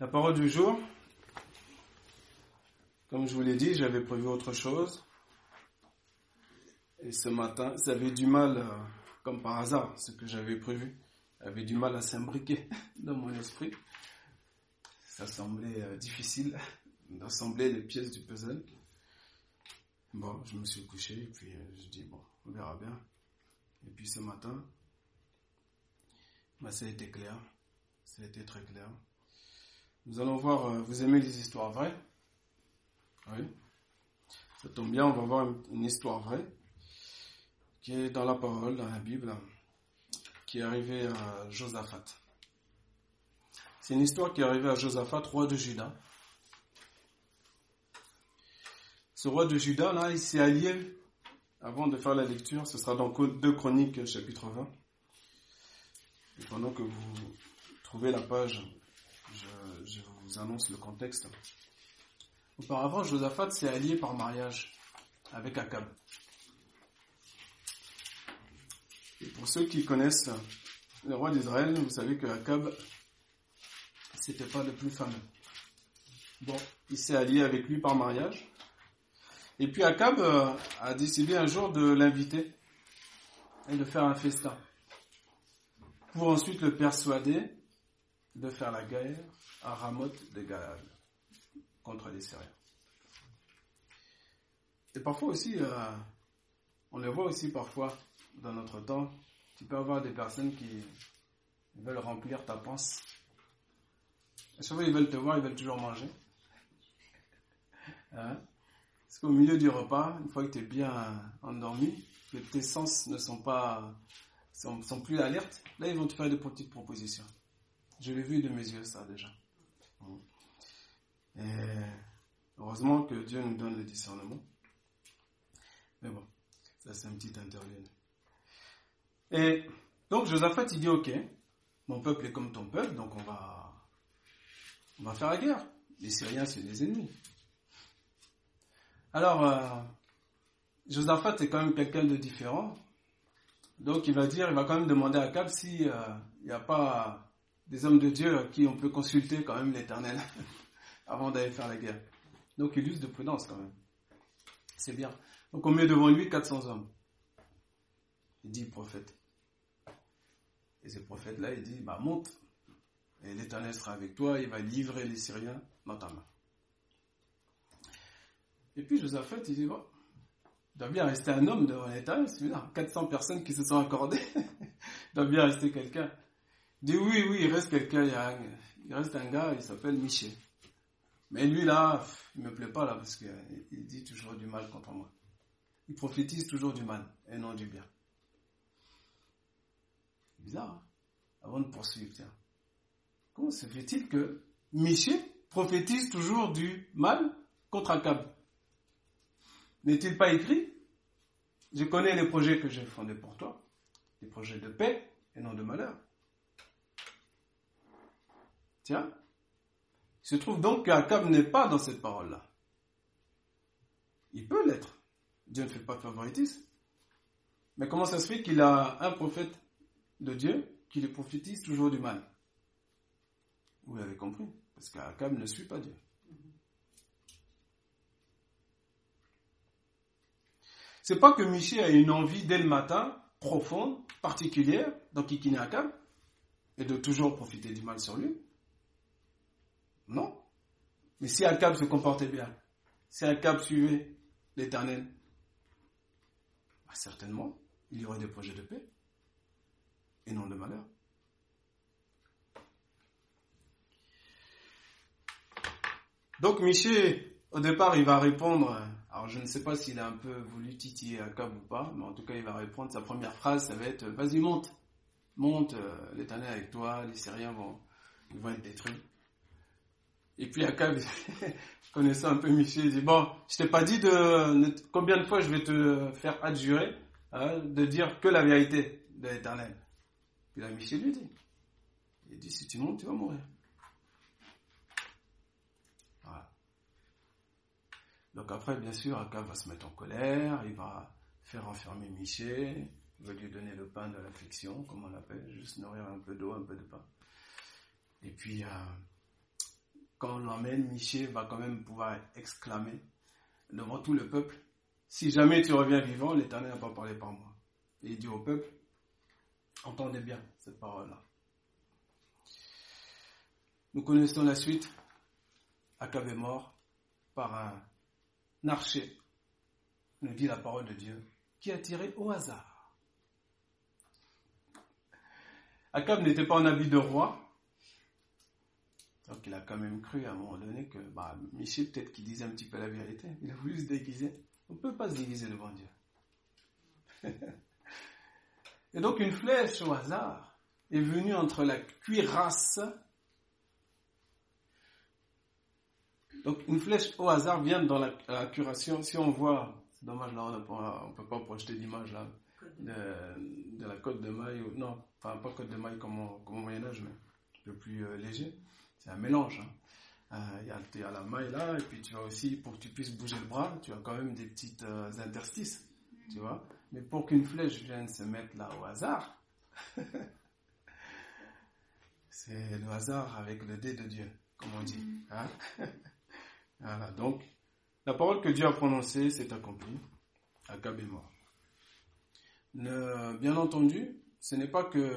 La parole du jour, comme je vous l'ai dit, j'avais prévu autre chose. Et ce matin, ça avait du mal, euh, comme par hasard, ce que j'avais prévu, avait du mal à s'imbriquer dans mon esprit. Ça semblait euh, difficile d'assembler les pièces du puzzle. Bon, je me suis couché et puis euh, je dis, bon, on verra bien. Et puis ce matin, bah, ça a été clair. Ça a été très clair. Nous allons voir, euh, vous aimez les histoires vraies Oui. Ça tombe bien, on va voir une, histoire vraie qui est dans la parole, dans la Bible, qui est arrivée à Josaphat. C'est une histoire qui est arrivée à Josaphat, roi de Juda. Ce roi de Juda, là, il s'est allié, avant de faire la lecture, ce sera dans 2 Chroniques, chapitre 20. Et pendant que vous trouvez la page, je, vous annonce le contexte. Auparavant, Josaphat s'est allié par mariage avec Akab. Et pour ceux qui connaissent le roi d'Israël, vous savez que Akab, c'était pas le plus fameux. Bon, il s'est allié avec lui par mariage. Et puis Akab euh, a décidé un jour de l'inviter et de faire un festin pour ensuite le persuader de faire la guerre à Ramoth de Galad contre les Syriens. Et parfois aussi, euh, on le voit aussi parfois dans notre temps, tu peux avoir des personnes qui veulent remplir ta panse. Chaque fois, ils veulent te voir, ils veulent toujours manger. Hein? Parce qu'au milieu du repas, une fois que tu es bien endormi, que tes sens ne sont pas sont, sont plus alertes, là ils vont te faire des petites propositions. Je l'ai vu de mes yeux ça déjà. Et heureusement que Dieu nous donne le discernement. Mais bon, ça c'est un petit interview. Et donc Josaphat il dit ok, mon peuple est comme ton peuple, donc on va, on va faire la guerre. Les Syriens c'est des ennemis. Alors, euh, Josaphat est quand même quelqu'un de différent. Donc il va dire, il va quand même demander à Cab s'il euh, n'y a pas des hommes de Dieu à qui on peut consulter quand même l'éternel avant d'aller faire la guerre. Donc il use de prudence quand même. C'est bien. Donc on met devant lui 400 hommes. Il dit prophète. Et ce prophète-là, il dit, bah monte. Et l'éternel sera avec toi, il va livrer les Syriens dans ta main. Et puis Josaphat, il dit, il doit bien rester un homme devant c'est 400 personnes qui se sont accordées. il doit bien rester quelqu'un. Dit oui, oui, il reste quelqu'un, il, reste un gars, il s'appelle Michel. Mais lui là, il me plaît pas là parce qu'il dit toujours du mal contre moi. Il prophétise toujours du mal et non du bien. Bizarre, hein Avant de poursuivre, tiens. Comment se fait-il que Michel prophétise toujours du mal contre Akab? N'est-il pas écrit? Je connais les projets que j'ai fondés pour toi, des projets de paix et non de malheur. Tiens, il se trouve donc qu'Akab n'est pas dans cette parole-là. Il peut l'être. Dieu ne fait pas de favoritisme. Mais comment ça se fait qu'il a un prophète de Dieu qui le prophétise toujours du mal? Vous l'avez compris, parce qu'Akab ne suit pas Dieu. C'est pas que Michel a une envie dès le matin, profonde, particulière, dans Kikine Akab, et de toujours profiter du mal sur lui. Non. Mais si Akab se comportait bien, si Akab suivait l'éternel, bah, certainement, il y aurait des projets de paix et non de malheur. Donc Michel, au départ, il va répondre alors je ne sais pas s'il a un peu voulu titiller Akab ou pas, mais en tout cas il va répondre. Sa première phrase, ça va être Vas-y, monte, monte, euh, l'éternel avec toi, les Syriens vont, vont être détruits. Et puis Akab, connaissant un peu Michel, il dit Bon, je t'ai pas dit de combien de fois je vais te faire adjurer hein, de dire que la vérité de l'éternel. Puis là, Michel lui dit Il dit Si tu montes, tu vas mourir. Donc après, bien sûr, Akab va se mettre en colère, il va faire enfermer Michel, il va lui donner le pain de l'affliction, comme on l'appelle, juste nourrir un peu d'eau, un peu de pain. Et puis, euh, quand on l'emmène, Miché va quand même pouvoir exclamer devant tout le peuple, si jamais tu reviens vivant, l'Éternel n'a pas parlé par moi. Et il dit au peuple, entendez bien cette parole-là. Nous connaissons la suite. Akab est mort par un archer, nous dit la parole de Dieu, qui a tiré au hasard. Akab n'était pas en habit de roi, donc il a quand même cru à un moment donné que bah, Michel, peut-être qu'il disait un petit peu la vérité. Il a voulu se déguiser. On ne peut pas se déguiser devant Dieu. Et donc une flèche au hasard est venue entre la cuirasse. Donc une flèche au hasard vient dans la, curation. Si on voit, c'est dommage là, on ne peut pas projeter d'image là de, la côte de maille. Non, enfin pas côte de maille comme au, Moyen Âge, mais peu plus euh, léger c'est un mélange. Hein. Euh, il y, a la maille là, et puis tu as aussi, pour que tu puisses bouger le bras, tu as quand même des petites euh, interstices, tu vois. Mais pour qu'une flèche vienne se mettre là au hasard, c'est le hasard avec le dé de Dieu, comme on dit. Hein. voilà, donc, la parole que Dieu a prononcée s'est accomplie. Akab est mort. bien entendu, ce n'est pas que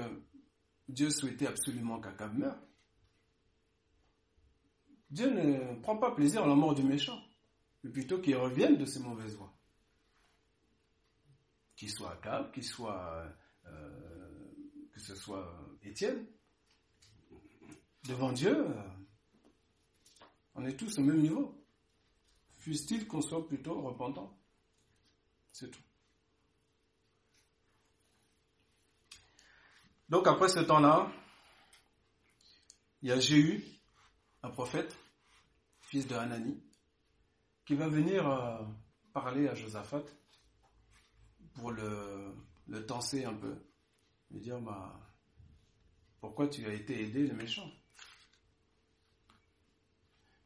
Dieu souhaitait absolument qu'Akab meure. Dieu ne prend pas plaisir à la mort du méchant, mais plutôt qu'il revienne de ses mauvaises voies. Qu'il soit Akab, qu'il soit, euh, que ce soit Étienne, devant Dieu, on est tous au même niveau. Fût-il qu'on soit plutôt repentant. C'est tout. Donc après ce temps-là, il y a Jéhu un prophète, fils de Hanani, qui va venir euh, parler à Josaphat pour le, le tenser un peu, lui dire bah, pourquoi tu as été aidé le méchant?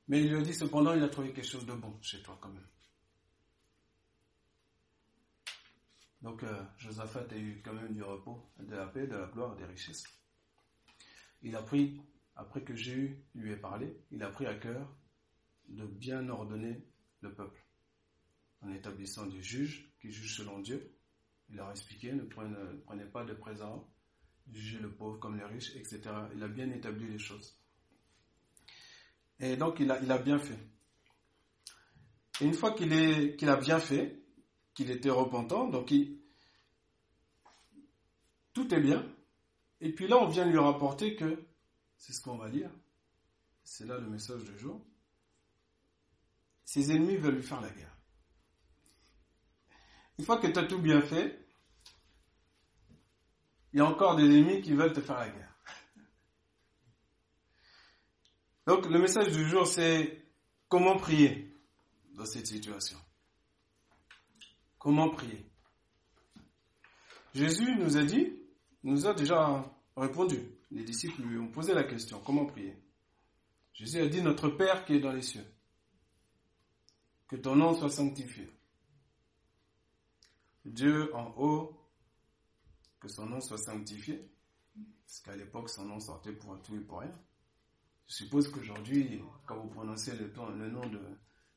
Mais il lui a dit cependant, il a trouvé quelque chose de bon chez toi quand même. Donc euh, Josaphat a eu quand même du repos, de la paix, de la gloire, des richesses. Il a pris après que Jéhu lui ait parlé, il a pris à cœur de bien ordonner le peuple, en établissant des juges qui jugent selon Dieu. Il leur a expliqué, ne prenez, pas de présents, jugez le pauvre comme les riches, etc. Il a bien établi les choses. Et donc il a, il a bien fait. Et une fois qu'il a bien fait, qu'il était repentant, donc tout est bien. Et puis là, on vient lui rapporter que c'est ce qu'on va lire. C'est là le message du jour. Ses ennemis veulent lui faire la guerre. Une fois que tu as tout bien fait, il y a encore des ennemis qui veulent te faire la guerre. Donc le message du jour, c'est comment prier dans cette situation. Comment prier Jésus nous a dit, nous a déjà répondu les disciples lui ont posé la question, comment prier? Jésus a dit, notre Père qui est dans les cieux, que ton nom soit sanctifié. Dieu en haut, que son nom soit sanctifié, parce qu'à l'époque son nom sortait pour tout et pour rien. Je suppose qu'aujourd'hui, quand vous prononcez le, le nom de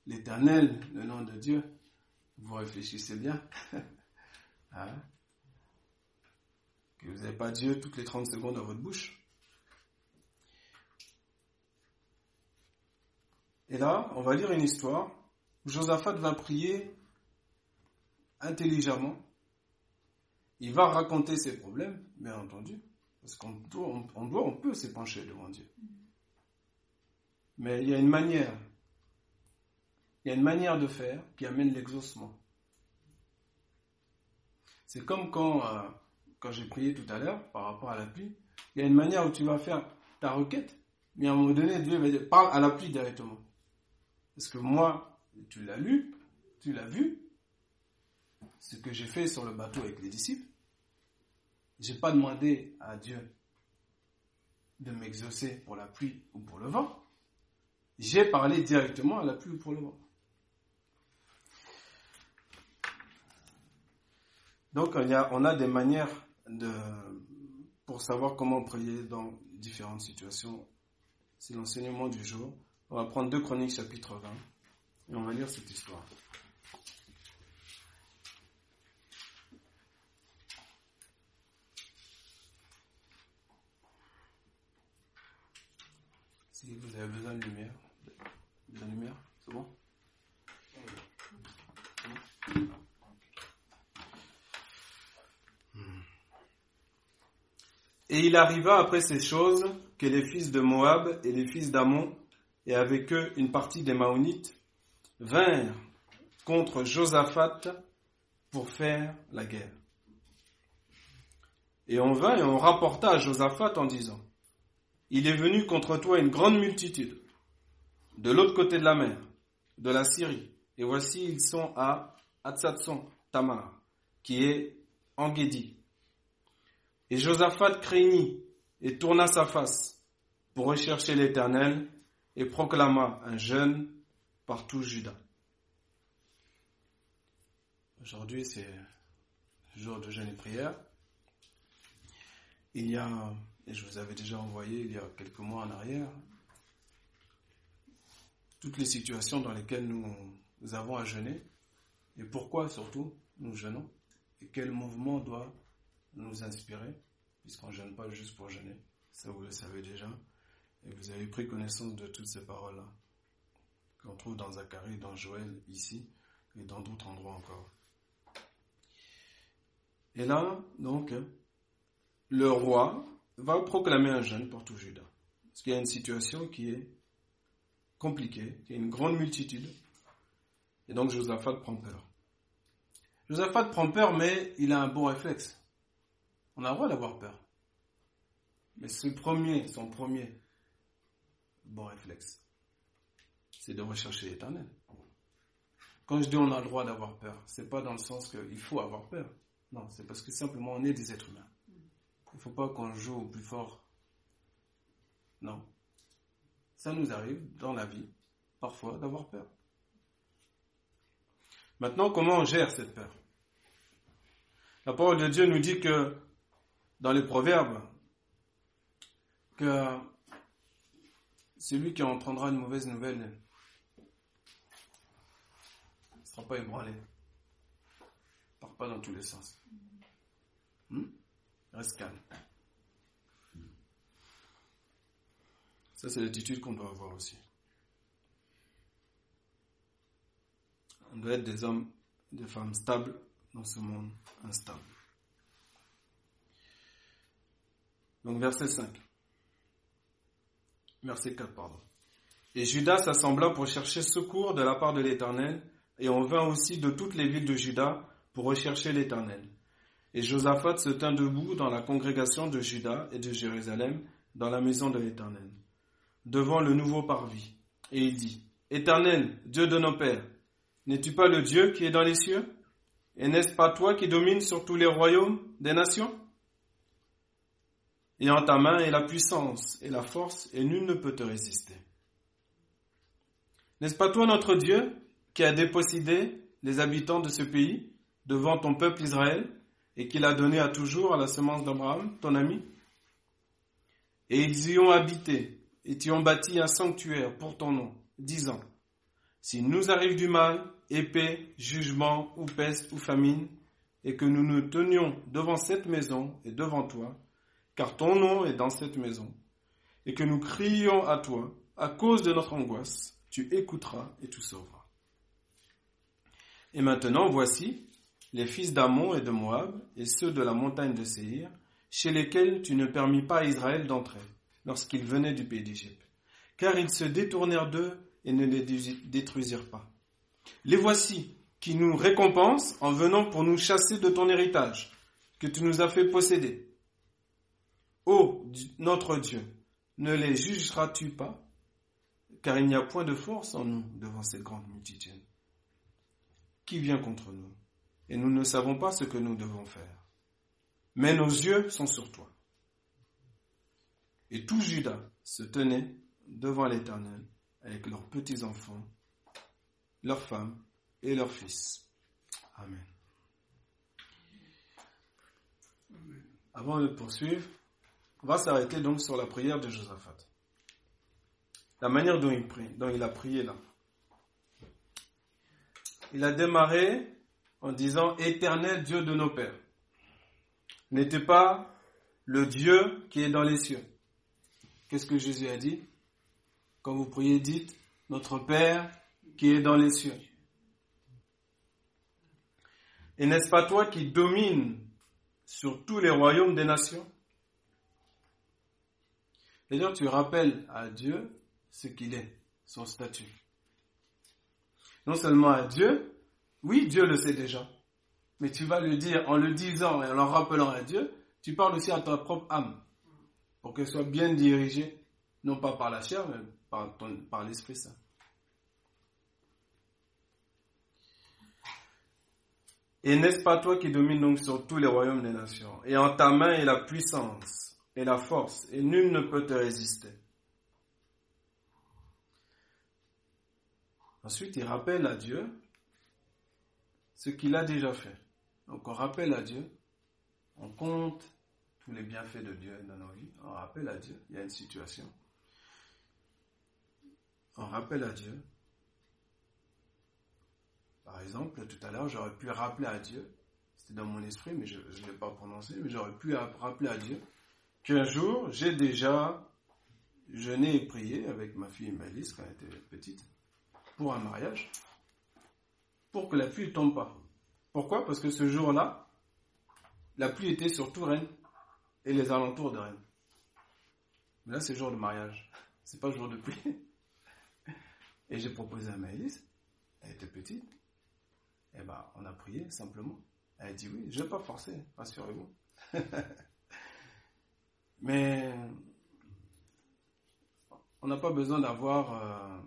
l'Éternel, le nom de Dieu, vous réfléchissez bien. hein? Que vous n'avez pas Dieu toutes les 30 secondes dans votre bouche. Et là, on va lire une histoire où Josaphat va prier intelligemment. Il va raconter ses problèmes, bien entendu, parce qu'on doit, on, peut s'épancher devant Dieu. Mais il y a une manière, il y a une manière de faire qui amène l'exaucement. C'est comme quand euh, quand j'ai prié tout à l'heure par rapport à la pluie, il y a une manière où tu vas faire ta requête, mais à un moment donné, Dieu va dire, parle à la pluie directement. Parce que moi, tu l'as lu, tu l'as vu, ce que j'ai fait sur le bateau avec les disciples, j'ai pas demandé à Dieu de m'exaucer pour la pluie ou pour le vent. J'ai parlé directement à la pluie ou pour le vent. Donc, a, on a des manières de, pour savoir comment prier dans différentes situations. C'est l'enseignement du jour. On va prendre deux chroniques chapitre 20 et on va lire cette histoire. Si vous avez besoin de lumière, de la lumière, c'est bon? Et il arriva après ces choses que les fils de Moab et les fils d'Amon, et avec eux une partie des Maonites, vinrent contre Josaphat pour faire la guerre. Et on vint et on rapporta à Josaphat en disant, Il est venu contre toi une grande multitude, de l'autre côté de la mer, de la Syrie, et voici ils sont à Atsatson, Tamar, qui est en Guédi. Et Josaphat craignit et tourna sa face pour rechercher l'Éternel et proclama un jeûne par tout Juda. Aujourd'hui, c'est jour de jeûne et prière. Il y a, et je vous avais déjà envoyé il y a quelques mois en arrière, toutes les situations dans lesquelles nous, nous avons à jeûner et pourquoi surtout nous jeûnons et quel mouvement doit nous inspirer, puisqu'on ne jeûne pas juste pour jeûner. Ça, vous le savez déjà. Et vous avez pris connaissance de toutes ces paroles-là, qu'on trouve dans Zacharie, dans Joël, ici, et dans d'autres endroits encore. Et là, donc, le roi va proclamer un jeûne pour tout Judas. Parce qu'il y a une situation qui est compliquée, y a une grande multitude. Et donc Josaphat prend peur. Josaphat prend peur, mais il a un bon réflexe. On a le droit d'avoir peur. Mais ce premier, son premier bon réflexe, c'est de rechercher l'éternel. Quand je dis on a le droit d'avoir peur, c'est pas dans le sens qu'il faut avoir peur. Non, c'est parce que simplement on est des êtres humains. Il ne faut pas qu'on joue au plus fort. Non. Ça nous arrive dans la vie, parfois, d'avoir peur. Maintenant, comment on gère cette peur? La parole de Dieu nous dit que dans les proverbes, que celui qui entendra une mauvaise nouvelle ne sera pas ébranlé. Ne part pas dans tous les sens. Hmm? Reste calme. Ça, c'est l'attitude qu'on doit avoir aussi. On doit être des hommes, des femmes stables dans ce monde instable. Donc verset 5. Verset 4, pardon. Et Judas s'assembla pour chercher secours de la part de l'Éternel, et on vint aussi de toutes les villes de Juda pour rechercher l'Éternel. Et Josaphat se tint debout dans la congrégation de Juda et de Jérusalem, dans la maison de l'Éternel, devant le nouveau parvis. Et il dit, Éternel, Dieu de nos pères, n'es-tu pas le Dieu qui est dans les cieux? Et n'est-ce pas toi qui domines sur tous les royaumes des nations? Et en ta main est la puissance et la force, et nul ne peut te résister. N'est-ce pas toi notre Dieu qui a dépossédé les habitants de ce pays devant ton peuple Israël et qui l'a donné à toujours à la semence d'Abraham, ton ami? Et ils y ont habité et y ont bâti un sanctuaire pour ton nom, disant, S'il nous arrive du mal, épée, jugement ou peste ou famine, et que nous nous tenions devant cette maison et devant toi, car ton nom est dans cette maison, et que nous crions à toi à cause de notre angoisse, tu écouteras et tu sauveras. Et maintenant, voici les fils d'Amon et de Moab, et ceux de la montagne de Séhir, chez lesquels tu ne permis pas à Israël d'entrer, lorsqu'ils venaient du pays d'Égypte, car ils se détournèrent d'eux et ne les détruisirent pas. Les voici qui nous récompensent en venant pour nous chasser de ton héritage, que tu nous as fait posséder. Ô notre Dieu, ne les jugeras-tu pas? Car il n'y a point de force en nous devant cette grande multitude. Qui vient contre nous Et nous ne savons pas ce que nous devons faire. Mais nos yeux sont sur toi. Et tout Judas se tenait devant l'Éternel avec leurs petits-enfants, leurs femmes et leurs fils. Amen. Avant de poursuivre, on va s'arrêter donc sur la prière de Josaphat. la manière dont il a prié là. Il a démarré en disant Éternel Dieu de nos pères. N'était pas le Dieu qui est dans les cieux. Qu'est-ce que Jésus a dit? Quand vous priez, dites Notre Père qui est dans les cieux. Et n'est-ce pas toi qui domines sur tous les royaumes des nations? D'ailleurs, tu rappelles à Dieu ce qu'il est, son statut. Non seulement à Dieu, oui, Dieu le sait déjà, mais tu vas le dire en le disant et en le rappelant à Dieu, tu parles aussi à ta propre âme, pour qu'elle soit bien dirigée, non pas par la chair, mais par, par l'Esprit Saint. Et n'est-ce pas toi qui domines donc sur tous les royaumes des nations? Et en ta main est la puissance et la force, et nul ne peut te résister. Ensuite, il rappelle à Dieu ce qu'il a déjà fait. Donc on rappelle à Dieu, on compte tous les bienfaits de Dieu dans nos vies, on rappelle à Dieu, il y a une situation. On rappelle à Dieu par exemple, tout à l'heure, j'aurais pu rappeler à Dieu, c'était dans mon esprit, mais je ne l'ai pas prononcé, mais j'aurais pu rappeler à Dieu qu'un jour, j'ai déjà jeûné et prié avec ma fille Malice quand elle était petite, pour un mariage, pour que la pluie ne tombe pas. Pourquoi? Parce que ce jour-là, la pluie était sur tout Rennes et les alentours de Rennes. Mais là, c'est jour de mariage. C'est pas jour de pluie. Et j'ai proposé à Maëlys, elle était petite, eh ben, on a prié simplement. Elle a dit oui, je ne vais pas forcer, rassurez-vous. Mais on n'a pas besoin d'avoir euh,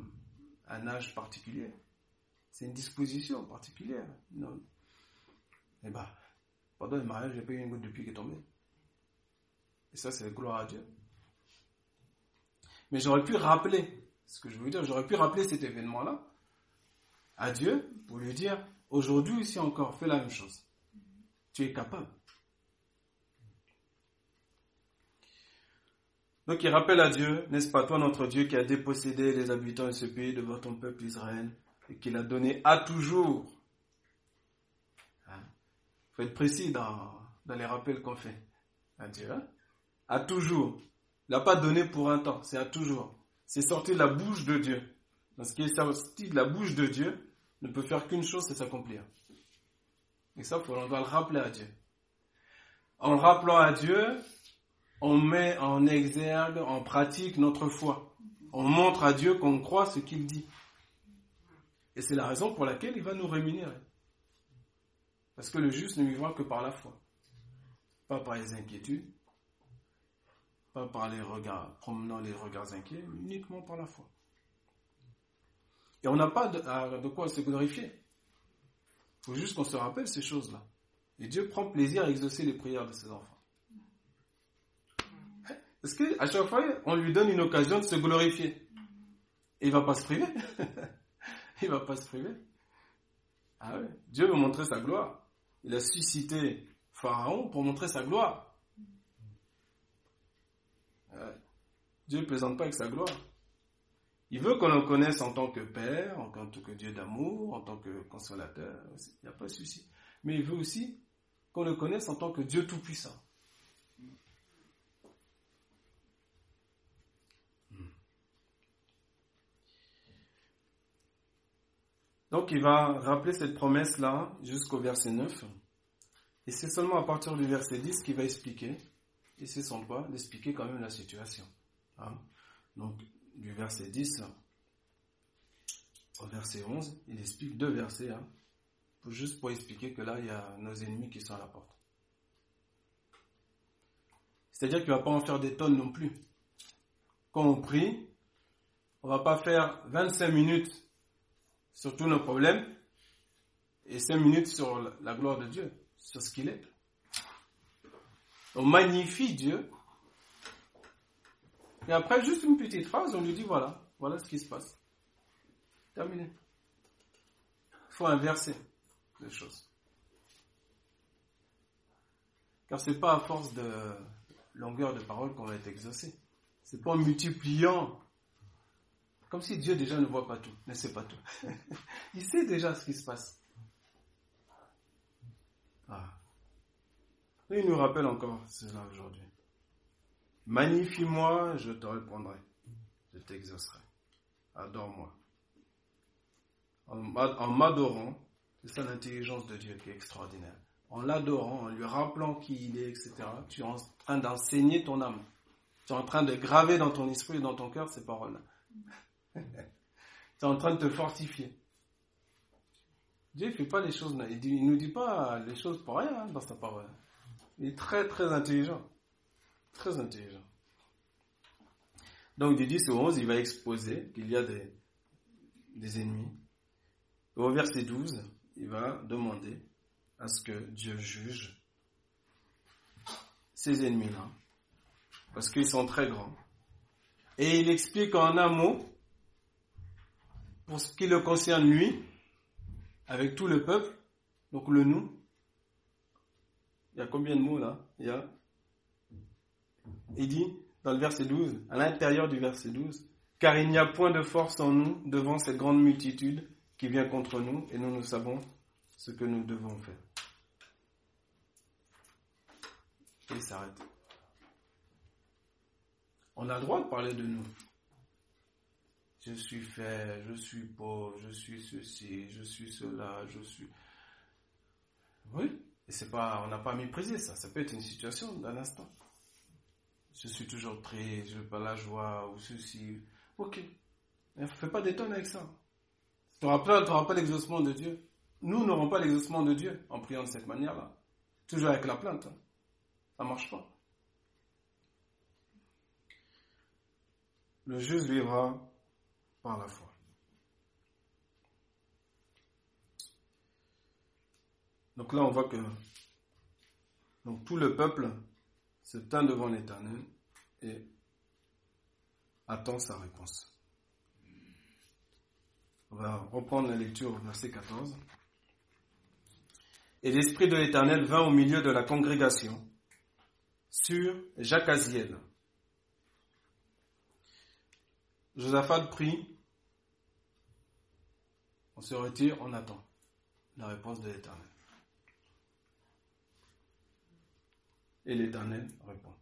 un âge particulier. C'est une disposition particulière. Non. Eh ben, pendant le mariage, j'ai pas eu une goutte de pluie qui est tombée. Et ça, c'est gloire à Dieu. Mais j'aurais pu rappeler, ce que je veux dire, j'aurais pu rappeler cet événement-là à Dieu pour lui dire, Aujourd'hui, ici encore, fais la même chose. Tu es capable. Donc il rappelle à Dieu, n'est-ce pas toi notre Dieu qui a dépossédé les habitants de ce pays devant ton peuple Israël et qui l'a donné à toujours. Il hein? faut être précis dans, les rappels qu'on fait à Dieu. Hein? À toujours. Il n'a pas donné pour un temps, c'est à toujours. C'est sorti de la bouche de Dieu. Dans ce qui est sorti de la bouche de Dieu, ne peut faire qu'une chose, c'est s'accomplir. Et ça, on doit le rappeler à Dieu. En le rappelant à Dieu, on met en exergue, en pratique notre foi. On montre à Dieu qu'on croit ce qu'il dit. Et c'est la raison pour laquelle il va nous rémunérer. Parce que le juste ne vivra que par la foi. Pas par les inquiétudes, pas par les regards, promenant les regards inquiets, uniquement par la foi. Et on n'a pas de, quoi se glorifier. Il faut juste qu'on se rappelle ces choses-là. Et Dieu prend plaisir à exaucer les prières de ses enfants. Parce qu'à chaque fois, on lui donne une occasion de se glorifier. Et il va pas se priver. il va pas se priver. Ah Dieu veut montrer sa gloire. Il a suscité Pharaon pour montrer sa gloire. Dieu ne plaisante pas avec sa gloire. Il veut qu'on le connaisse en tant que Père, en tant que Dieu d'amour, en tant que consolateur. Il n'y a pas de souci. Mais il veut aussi qu'on le connaisse en tant que Dieu tout-puissant. Donc il va rappeler cette promesse-là jusqu'au verset 9. Et c'est seulement à partir du verset 10 qu'il va expliquer, et c'est son droit d'expliquer quand même la situation. Hein. Donc du verset 10 au verset 11, il explique deux versets, hein, juste pour expliquer que là, il y a nos ennemis qui sont à la porte. C'est-à-dire qu'il ne va pas en faire des tonnes non plus. Quand on prie, on ne va pas faire 25 minutes sur tous nos problèmes et 5 minutes sur la gloire de Dieu, sur ce qu'il est. On magnifie Dieu et après, juste une petite phrase, on lui dit voilà, voilà ce qui se passe. Terminé. Il faut inverser les choses. Car c'est pas à force de longueur de parole qu'on va être exaucé. C'est pas en multipliant Comme si Dieu déjà ne voit pas tout, ne sait pas tout. il sait déjà ce qui se passe. Ah. il nous rappelle encore cela aujourd'hui. Magnifie-moi, je te répondrai. Je t'exaucerai. Adore-moi. En m'adorant, c'est ça l'intelligence de Dieu qui est extraordinaire. En l'adorant, en lui rappelant qui il est, etc., tu es en train d'enseigner ton âme. Tu es en train de graver dans ton esprit et dans ton cœur ces paroles. Tu es en train de te fortifier. Dieu ne fait pas les choses, il ne nous dit pas les choses pour rien hein, dans sa parole. Il est très très intelligent. Très intelligent. Donc du 10 au 11, il va exposer qu'il y a des, des ennemis. au verset 12, il va demander à ce que Dieu juge ces ennemis-là, parce qu'ils sont très grands. Et il explique en un mot, pour ce qui le concerne lui, avec tout le peuple, donc le nous. Il y a combien de mots là? Il y a. Il dit dans le verset 12, à l'intérieur du verset 12, car il n'y a point de force en nous devant cette grande multitude qui vient contre nous, et nous nous savons ce que nous devons faire. Et il s'arrête. On a le droit de parler de nous je suis fait, je suis pauvre, je suis ceci, je suis cela, je suis. Oui, et c'est pas, on n'a pas méprisé ça. Ça peut être une situation d'un instant. Je suis toujours triste, je veux pas la joie ou ceci. Ok, ne fais pas d'étonne avec ça. Tu n'auras pas l'exaucement de Dieu. Nous n'aurons pas l'exaucement de Dieu en priant de cette manière-là. Toujours avec la plainte. Ça marche pas. Le juste vivra la foi. Donc là, on voit que donc, tout le peuple se tint devant l'Éternel et attend sa réponse. On va reprendre la lecture au verset 14. Et l'Esprit de l'Éternel vint au milieu de la congrégation sur Jacaziel, Josaphat prie, on se retire, on attend la réponse de l'Éternel. Et l'Éternel répond.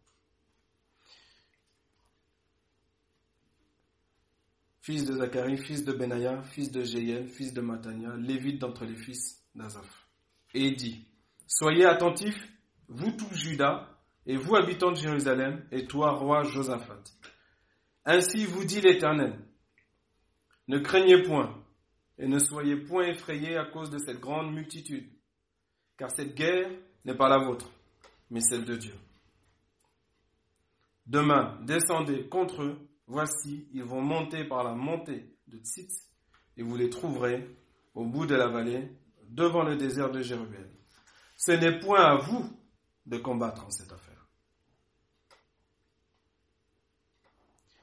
Fils de Zacharie, fils de Benaya, fils de Jéel, fils de Matania, lévite d'entre les fils d'Azaph. Et il dit, Soyez attentifs, vous tous Judas, et vous habitants de Jérusalem, et toi, roi Josaphat. Ainsi vous dit l'Éternel, ne craignez point et ne soyez point effrayés à cause de cette grande multitude, car cette guerre n'est pas la vôtre, mais celle de Dieu. Demain, descendez contre eux, voici, ils vont monter par la montée de Tzitz, et vous les trouverez au bout de la vallée, devant le désert de Jérusalem. Ce n'est point à vous de combattre en cette affaire.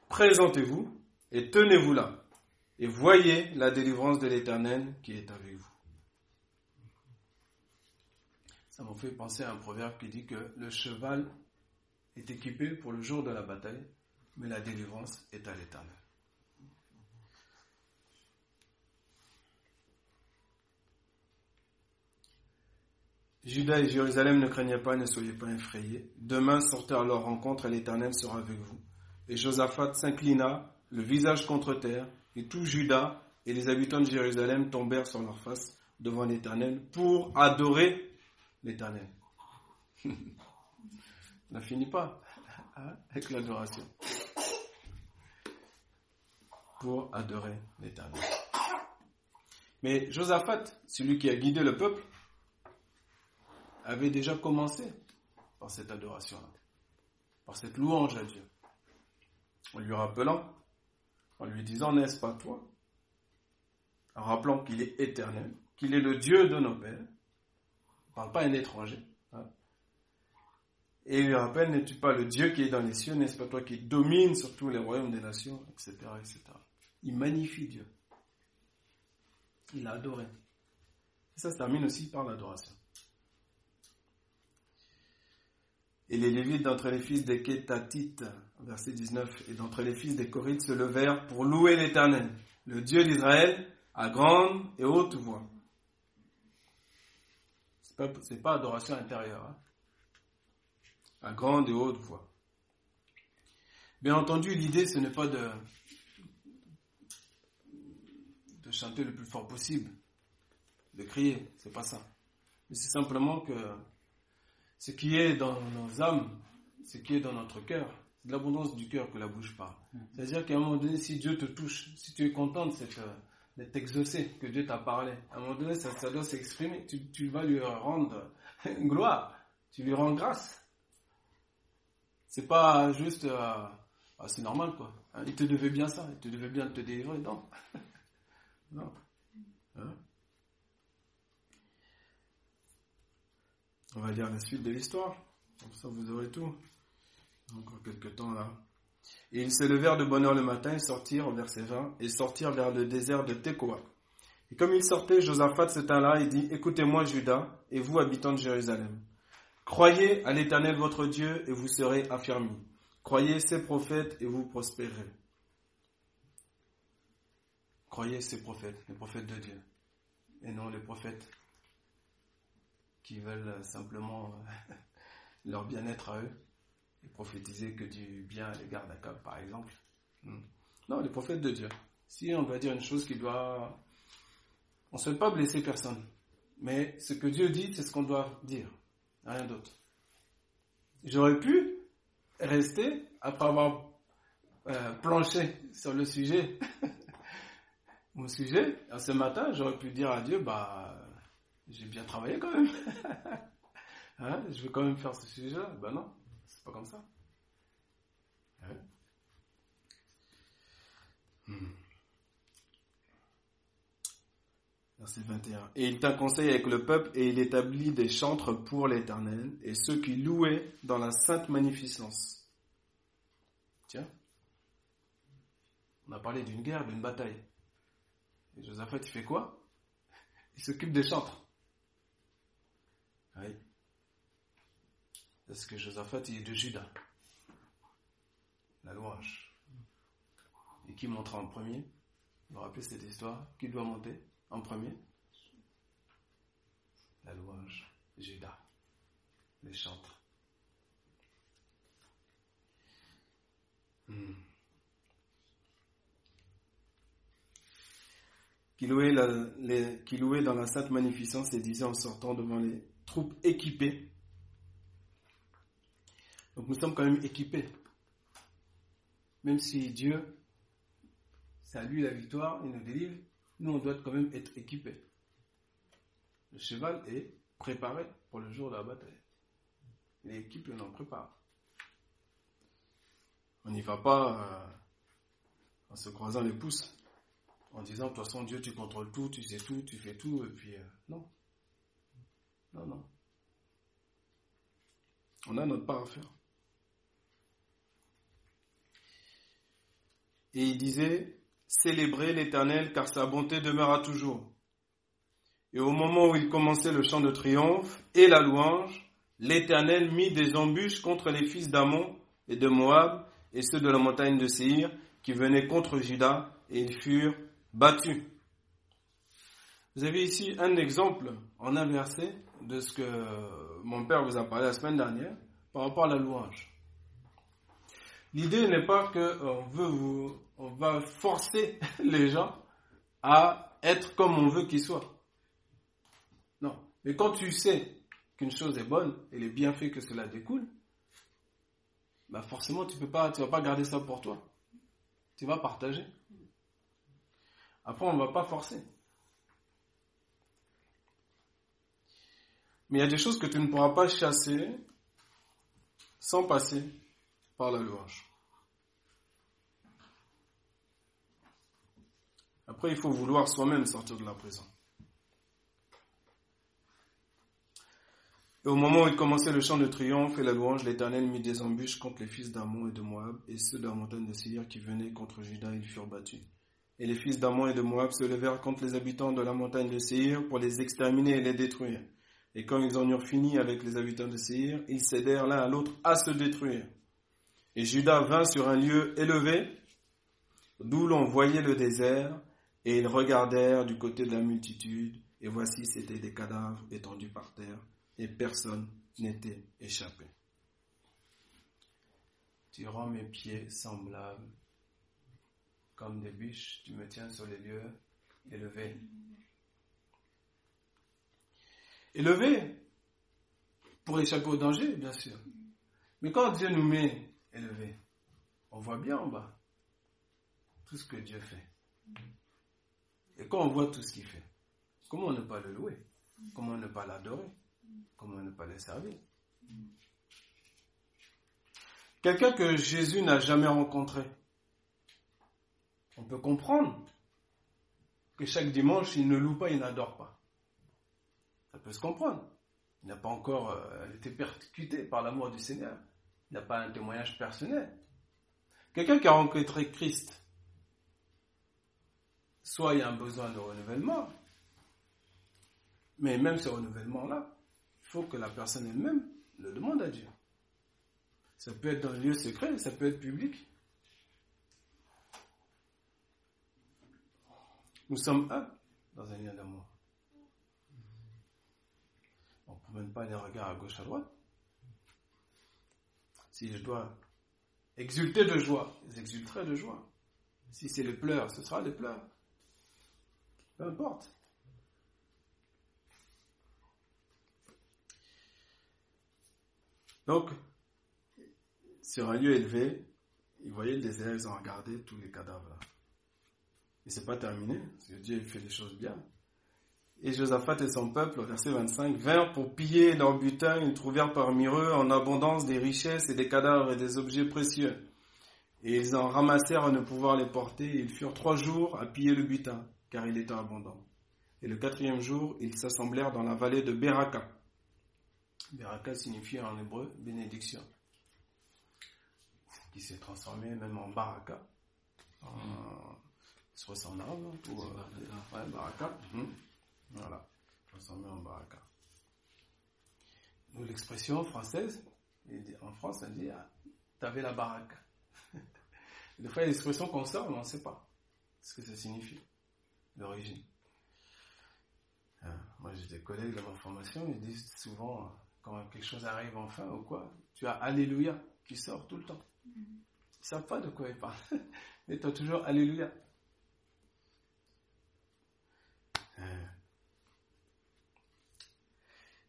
Présentez-vous et tenez-vous là, et voyez la délivrance de l'Éternel qui est avec vous. Ça m'a fait penser à un proverbe qui dit que le cheval est équipé pour le jour de la bataille, mais la délivrance est à l'Éternel. Judas et Jérusalem ne craignez pas, ne soyez pas effrayés. Demain, sortez à leur rencontre et l'Éternel sera avec vous. Et Josaphat s'inclina, le visage contre terre, et tout Judas et les habitants de Jérusalem tombèrent sur leur face devant l'Éternel pour adorer l'Éternel. Ne finit pas hein, avec l'adoration. Pour adorer l'Éternel. Mais Josaphat, celui qui a guidé le peuple, avait déjà commencé par cette adoration-là, par cette louange à Dieu en lui rappelant, en lui disant, n'est-ce pas toi? En rappelant qu'il est éternel, qu'il est le Dieu de nos pères. ne parle pas un étranger. Hein. Et il lui rappelle, n'es-tu pas le Dieu qui est dans les cieux, n'est-ce pas toi qui domine sur tous les royaumes des nations, etc., etc. Il magnifie Dieu. Il a adoré. Et ça se termine aussi par l'adoration. Et les Lévites d'entre les fils des Kétatites, verset 19, et d'entre les fils des Corites se levèrent pour louer l'Éternel, le Dieu d'Israël, à grande et haute voix. C'est pas, pas adoration intérieure. Hein. À grande et haute voix. Bien entendu, l'idée, ce n'est pas de, de chanter le plus fort possible, de crier, c'est pas ça. Mais c'est simplement que ce qui est dans nos âmes, ce qui est dans notre cœur, c'est de l'abondance du cœur que la bouche parle. C'est-à-dire qu'à un moment donné, si Dieu te touche, si tu es content d'être exaucé, que Dieu t'a parlé, à un moment donné, ça, doit s'exprimer. Tu, vas lui rendre gloire, tu lui rends grâce. C'est pas juste, euh, ah, c'est normal quoi. Hein, il te devait bien ça, il te devait bien te délivrer, non. non. Hein? On va lire la suite de l'histoire. Comme ça, vous aurez tout. Encore quelques temps là. Et ils se levèrent de bonne heure le matin et sortirent, verset 20, et sortirent vers le désert de Tekoa. Et comme ils sortaient, Josaphat se tint là et dit, Écoutez-moi, Judas, et vous, habitants de Jérusalem. Croyez à l'Éternel votre Dieu, et vous serez affermis. Croyez ses prophètes, et vous prospérerez. Croyez ces prophètes, les prophètes de Dieu, et non les prophètes qui veulent simplement euh, leur bien-être à eux et prophétiser que du bien à l'égard d'Akab, par exemple. Hmm. Non, les prophètes de Dieu. Si on doit dire une chose qui doit... On ne souhaite pas blesser personne. Mais ce que Dieu dit, c'est ce qu'on doit dire. Rien d'autre. J'aurais pu rester, après avoir euh, planché sur le sujet, mon sujet, ce matin, j'aurais pu dire à Dieu, bah, j'ai bien travaillé quand même. hein, je vais quand même faire ce sujet-là. Ben non, c'est pas comme ça. Hein? Hmm. Verset 21. Et il tint conseil avec le peuple et il établit des chantres pour l'Éternel et ceux qui louaient dans la sainte magnificence. Tiens, on a parlé d'une guerre, d'une bataille. Et Josaphat, il fait quoi? Il s'occupe des chantres. Oui. Parce que Josaphat, est de Judas. La louange. Et qui montera en premier? Vous vous rappelez cette histoire? Qui doit monter en premier? La louange. Judas. Les chantres. Hmm. Qui, louait qui louait dans la sainte magnificence et disait en sortant devant les troupes équipées. Donc nous sommes quand même équipés. Même si Dieu, c'est à lui la victoire, il nous délivre, nous on doit quand même être équipés. Le cheval est préparé pour le jour de la bataille. Équipé, on en prépare. On n'y va pas euh, en se croisant les pouces, en disant de toute façon Dieu tu contrôles tout, tu sais tout, tu fais tout, et puis euh, non. Non, non. On a notre part à faire. Et il disait, célébrez l'Éternel car sa bonté demeurera toujours. Et au moment où il commençait le chant de triomphe et la louange, l'Éternel mit des embûches contre les fils d'Amon et de Moab et ceux de la montagne de Séhir qui venaient contre Juda et ils furent battus. Vous avez ici un exemple en un verset de ce que mon père vous a parlé la semaine dernière par rapport à la louange. L'idée n'est pas qu'on euh, veut vous, on va forcer les gens à être comme on veut qu'ils soient. Non. Mais quand tu sais qu'une chose est bonne et les bienfaits que cela découle, bah forcément tu peux pas, tu vas pas garder ça pour toi. Tu vas partager. Après, on ne va pas forcer. Mais il y a des choses que tu ne pourras pas chasser sans passer par la louange. Après, il faut vouloir soi-même sortir de la prison. Et au moment où il commençait le chant de triomphe et la louange, l'Éternel mit des embûches contre les fils d'Amon et de Moab, et ceux de la montagne de Séir qui venaient contre Juda, ils furent battus. Et les fils d'Amon et de Moab se levèrent contre les habitants de la montagne de Séir pour les exterminer et les détruire. Et quand ils en eurent fini avec les habitants de Séhir, ils cédèrent l'un à l'autre à se détruire. Et Judas vint sur un lieu élevé, d'où l'on voyait le désert, et ils regardèrent du côté de la multitude, et voici c'étaient des cadavres étendus par terre, et personne n'était échappé. Tu rends mes pieds semblables comme des biches, tu me tiens sur les lieux élevés. Élevé pour échapper au danger, bien sûr. Mais quand Dieu nous met élevé, on voit bien en bas tout ce que Dieu fait. Et quand on voit tout ce qu'il fait, comment ne pas le louer? Comment ne pas l'adorer? Comment ne pas le servir? Quelqu'un que Jésus n'a jamais rencontré. On peut comprendre que chaque dimanche, il ne loue pas, il n'adore pas. Ça peut se comprendre. Il n'a pas encore euh, été percuté par l'amour du Seigneur. Il n'a pas un témoignage personnel. Quelqu'un qui a rencontré Christ, soit il y a un besoin de renouvellement, mais même ce renouvellement-là, il faut que la personne elle-même le demande à Dieu. Ça peut être dans un lieu secret, ça peut être public. Nous sommes un dans un lien d'amour. On ne promène pas les regards à gauche, à droite. Si je dois exulter de joie, j'exulterai de joie. Si c'est les pleurs, ce sera les pleurs. Peu importe. Donc, sur un lieu élevé, ils voyaient le désert, ils ont regardé tous les cadavres là. Et c'est pas terminé, parce que Dieu fait des choses bien. Et Josaphat et son peuple, verset 25, vinrent pour piller leur butin, ils trouvèrent parmi eux en abondance des richesses et des cadavres et des objets précieux. Et ils en ramassèrent à ne pouvoir les porter, ils furent trois jours à piller le butin, car il était abondant. Et le quatrième jour, ils s'assemblèrent dans la vallée de Beraka. Beraka signifie en hébreu bénédiction, qui s'est transformé même en Baraka. Soit en arabe, pour euh, ouais, baraka. Hum. Voilà, transformé en baraka. L'expression française, en France, on dit ah, T'avais la baraka. Des fois, il y a mais on ne sait pas ce que ça signifie, l'origine. Ah, moi, j'ai des collègues dans ma formation, ils disent souvent, quand quelque chose arrive enfin ou quoi, tu as Alléluia qui sort tout le temps. Ils ne savent pas de quoi ils parlent, mais tu as toujours Alléluia.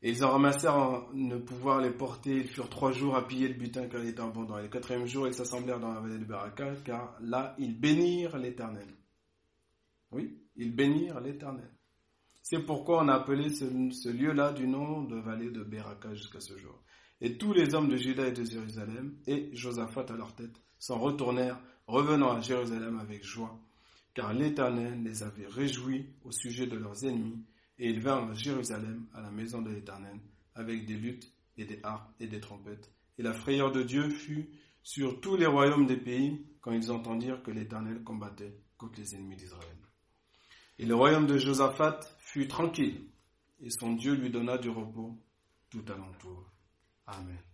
Et ils en ramassèrent en ne pouvoir les porter. Ils furent trois jours à piller le butin car il était abondant. Et le quatrième jour, ils s'assemblèrent dans la vallée de Baraka car là, ils bénirent l'Éternel. Oui, ils bénirent l'Éternel. C'est pourquoi on a appelé ce, lieu-là du nom de vallée de Baraka jusqu'à ce jour. Et tous les hommes de Juda et de Jérusalem, et Josaphat à leur tête, s'en retournèrent, revenant à Jérusalem avec joie, car l'Éternel les avait réjouis au sujet de leurs ennemis et ils vinrent à Jérusalem, à la maison de l'Éternel, avec des luttes et des harpes et des trompettes. Et la frayeur de Dieu fut sur tous les royaumes des pays quand ils entendirent que l'Éternel combattait contre les ennemis d'Israël. Et le royaume de Josaphat fut tranquille, et son Dieu lui donna du repos tout alentour. Amen.